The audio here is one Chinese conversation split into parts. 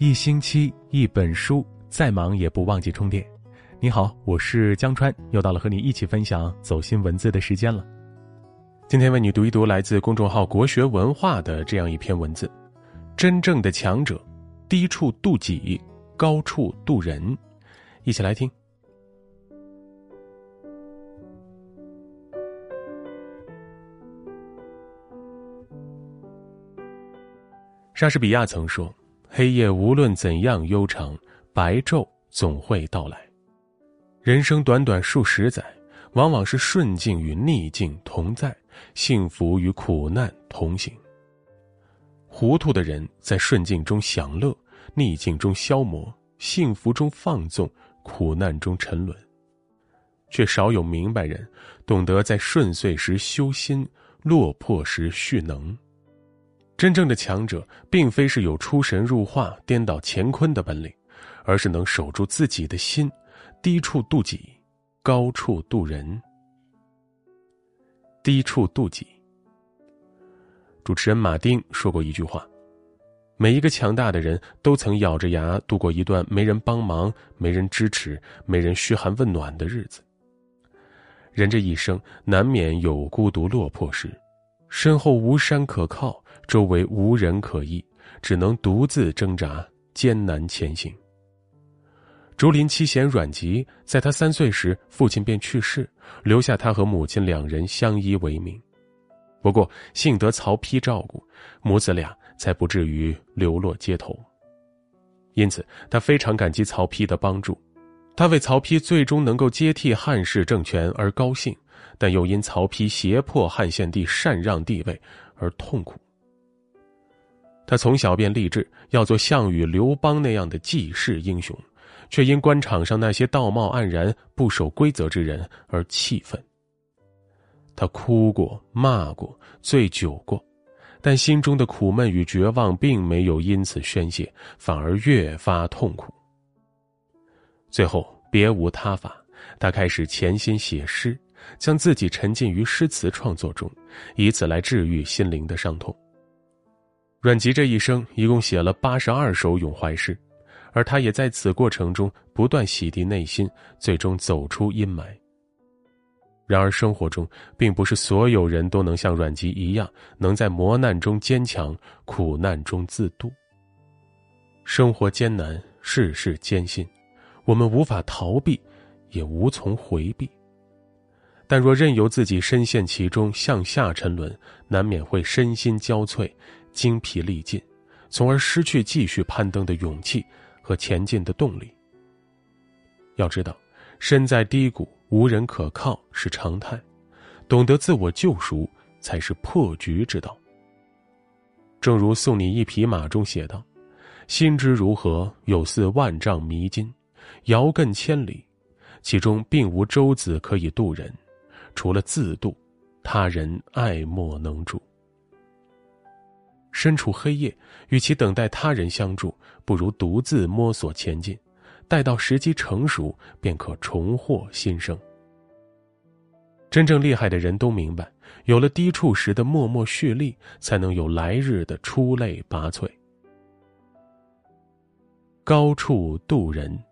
一星期一本书，再忙也不忘记充电。你好，我是江川，又到了和你一起分享走心文字的时间了。今天为你读一读来自公众号“国学文化”的这样一篇文字：真正的强者，低处度己，高处度人。一起来听。莎士比亚曾说。黑夜无论怎样悠长，白昼总会到来。人生短短数十载，往往是顺境与逆境同在，幸福与苦难同行。糊涂的人在顺境中享乐，逆境中消磨，幸福中放纵，苦难中沉沦。却少有明白人，懂得在顺遂时修心，落魄时蓄能。真正的强者，并非是有出神入化、颠倒乾坤的本领，而是能守住自己的心，低处度己，高处度人。低处度己。主持人马丁说过一句话：“每一个强大的人都曾咬着牙度过一段没人帮忙、没人支持、没人嘘寒问暖的日子。人这一生难免有孤独落魄时，身后无山可靠。”周围无人可依，只能独自挣扎，艰难前行。竹林七贤阮籍，在他三岁时，父亲便去世，留下他和母亲两人相依为命。不过幸得曹丕照顾，母子俩才不至于流落街头。因此，他非常感激曹丕的帮助。他为曹丕最终能够接替汉室政权而高兴，但又因曹丕胁迫汉献帝禅让帝位而痛苦。他从小便立志要做项羽、刘邦那样的济世英雄，却因官场上那些道貌岸然、不守规则之人而气愤。他哭过、骂过、醉酒过，但心中的苦闷与绝望并没有因此宣泄，反而越发痛苦。最后别无他法，他开始潜心写诗，将自己沉浸于诗词创作中，以此来治愈心灵的伤痛。阮籍这一生一共写了八十二首咏怀诗，而他也在此过程中不断洗涤内心，最终走出阴霾。然而，生活中并不是所有人都能像阮籍一样，能在磨难中坚强，苦难中自渡。生活艰难，世事艰辛，我们无法逃避，也无从回避。但若任由自己深陷其中，向下沉沦，难免会身心交瘁。精疲力尽，从而失去继续攀登的勇气和前进的动力。要知道，身在低谷无人可靠是常态，懂得自我救赎才是破局之道。正如《送你一匹马》中写道：“心之如何，有似万丈迷津，遥亘千里，其中并无舟子可以渡人，除了自渡，他人爱莫能助。”身处黑夜，与其等待他人相助，不如独自摸索前进，待到时机成熟，便可重获新生。真正厉害的人都明白，有了低处时的默默蓄力，才能有来日的出类拔萃。高处渡人。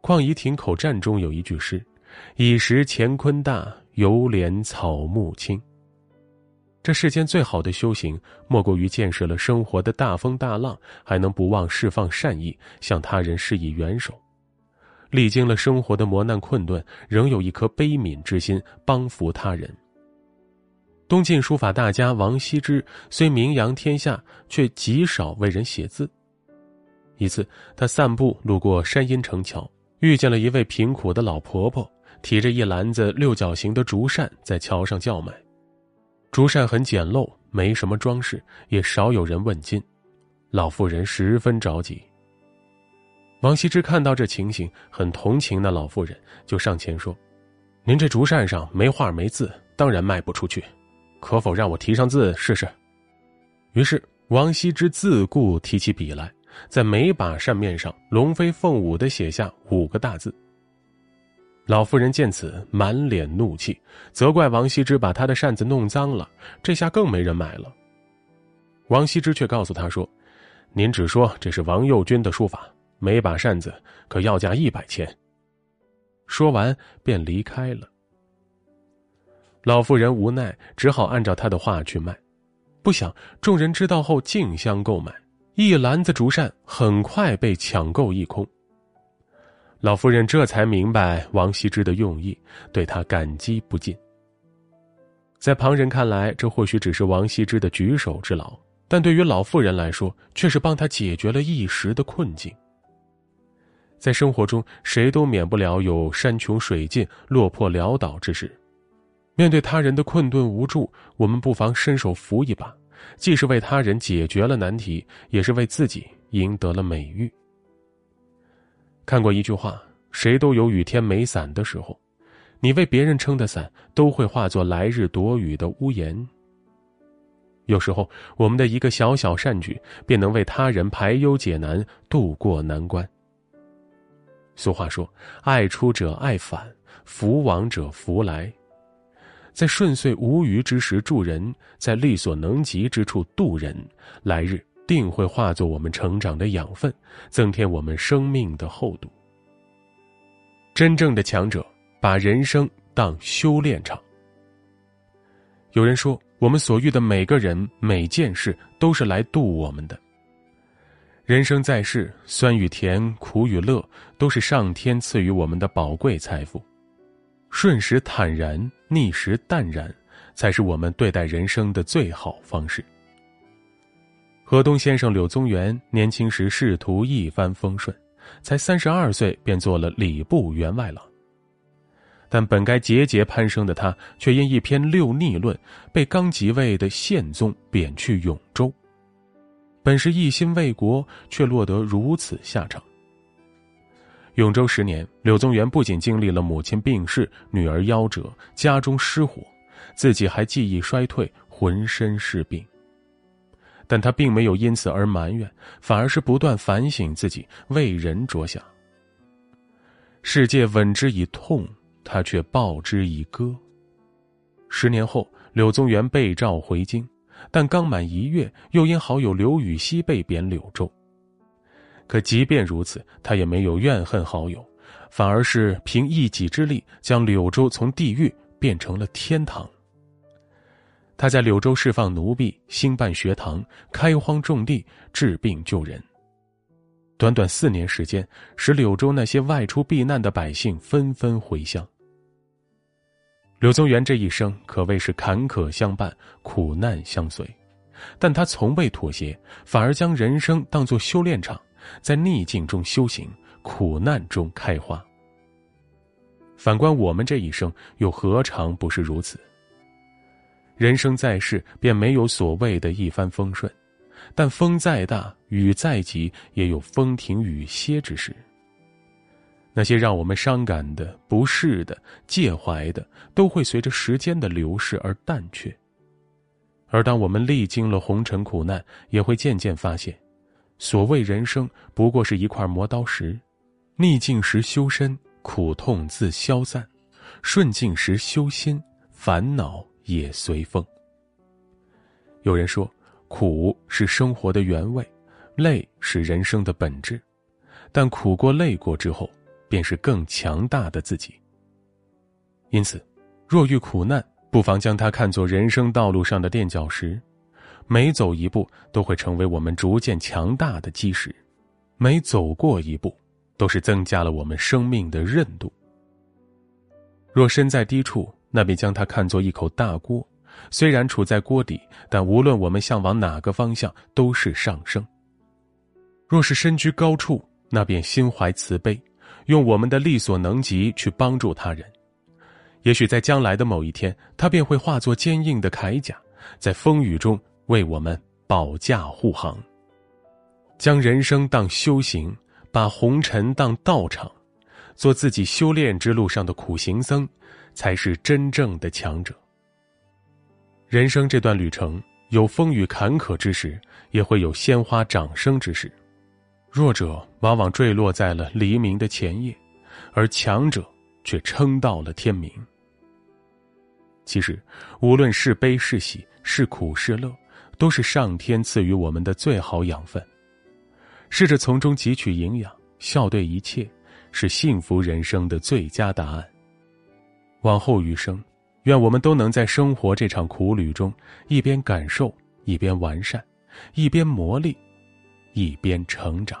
况仪亭口战中有一句诗：“已识乾坤大，犹怜草木青。”这世间最好的修行，莫过于见识了生活的大风大浪，还能不忘释放善意，向他人施以援手；历经了生活的磨难困顿，仍有一颗悲悯之心，帮扶他人。东晋书法大家王羲之虽名扬天下，却极少为人写字。一次，他散步路过山阴城桥，遇见了一位贫苦的老婆婆，提着一篮子六角形的竹扇，在桥上叫卖。竹扇很简陋，没什么装饰，也少有人问津。老妇人十分着急。王羲之看到这情形，很同情那老妇人，就上前说：“您这竹扇上没画没字，当然卖不出去，可否让我提上字试试？”于是王羲之自顾提起笔来，在每把扇面上龙飞凤舞的写下五个大字。老妇人见此，满脸怒气，责怪王羲之把他的扇子弄脏了。这下更没人买了。王羲之却告诉他说：“您只说这是王右军的书法，每把扇子可要价一百钱。”说完便离开了。老妇人无奈，只好按照他的话去卖。不想众人知道后竞相购买，一篮子竹扇很快被抢购一空。老夫人这才明白王羲之的用意，对他感激不尽。在旁人看来，这或许只是王羲之的举手之劳，但对于老妇人来说，却是帮他解决了一时的困境。在生活中，谁都免不了有山穷水尽、落魄潦倒之时。面对他人的困顿无助，我们不妨伸手扶一把，既是为他人解决了难题，也是为自己赢得了美誉。看过一句话：“谁都有雨天没伞的时候，你为别人撑的伞，都会化作来日躲雨的屋檐。”有时候，我们的一个小小善举，便能为他人排忧解难，渡过难关。俗话说：“爱出者爱返，福往者福来。”在顺遂无余之时助人，在力所能及之处渡人，来日定会化作我们成长的养分，增添我们生命的厚度。真正的强者把人生当修炼场。有人说，我们所遇的每个人、每件事都是来渡我们的。人生在世，酸与甜、苦与乐，都是上天赐予我们的宝贵财富。顺时坦然，逆时淡然，才是我们对待人生的最好方式。河东先生柳宗元年轻时仕途一帆风顺，才三十二岁便做了礼部员外郎。但本该节节攀升的他，却因一篇六逆论，被刚即位的宪宗贬去永州。本是一心为国，却落得如此下场。永州十年，柳宗元不仅经历了母亲病逝、女儿夭折、家中失火，自己还记忆衰退，浑身是病。但他并没有因此而埋怨，反而是不断反省自己，为人着想。世界吻之以痛，他却报之以歌。十年后，柳宗元被召回京，但刚满一月，又因好友刘禹锡被贬柳州。可即便如此，他也没有怨恨好友，反而是凭一己之力将柳州从地狱变成了天堂。他在柳州释放奴婢，兴办学堂，开荒种地，治病救人。短短四年时间，使柳州那些外出避难的百姓纷纷回乡。柳宗元这一生可谓是坎坷相伴，苦难相随，但他从未妥协，反而将人生当作修炼场。在逆境中修行，苦难中开花。反观我们这一生，又何尝不是如此？人生在世，便没有所谓的一帆风顺，但风再大，雨再急，也有风停雨歇之时。那些让我们伤感的、不适的、介怀的，都会随着时间的流逝而淡却。而当我们历经了红尘苦难，也会渐渐发现。所谓人生，不过是一块磨刀石，逆境时修身，苦痛自消散；顺境时修心，烦恼也随风。有人说，苦是生活的原味，累是人生的本质，但苦过累过之后，便是更强大的自己。因此，若遇苦难，不妨将它看作人生道路上的垫脚石。每走一步，都会成为我们逐渐强大的基石；每走过一步，都是增加了我们生命的韧度。若身在低处，那便将它看作一口大锅，虽然处在锅底，但无论我们向往哪个方向，都是上升。若是身居高处，那便心怀慈悲，用我们的力所能及去帮助他人。也许在将来的某一天，它便会化作坚硬的铠甲，在风雨中。为我们保驾护航，将人生当修行，把红尘当道场，做自己修炼之路上的苦行僧，才是真正的强者。人生这段旅程，有风雨坎坷之时，也会有鲜花掌声之时。弱者往往坠落在了黎明的前夜，而强者却撑到了天明。其实，无论是悲是喜，是苦是乐。都是上天赐予我们的最好养分，试着从中汲取营养，笑对一切，是幸福人生的最佳答案。往后余生，愿我们都能在生活这场苦旅中，一边感受，一边完善，一边磨砺，一边成长。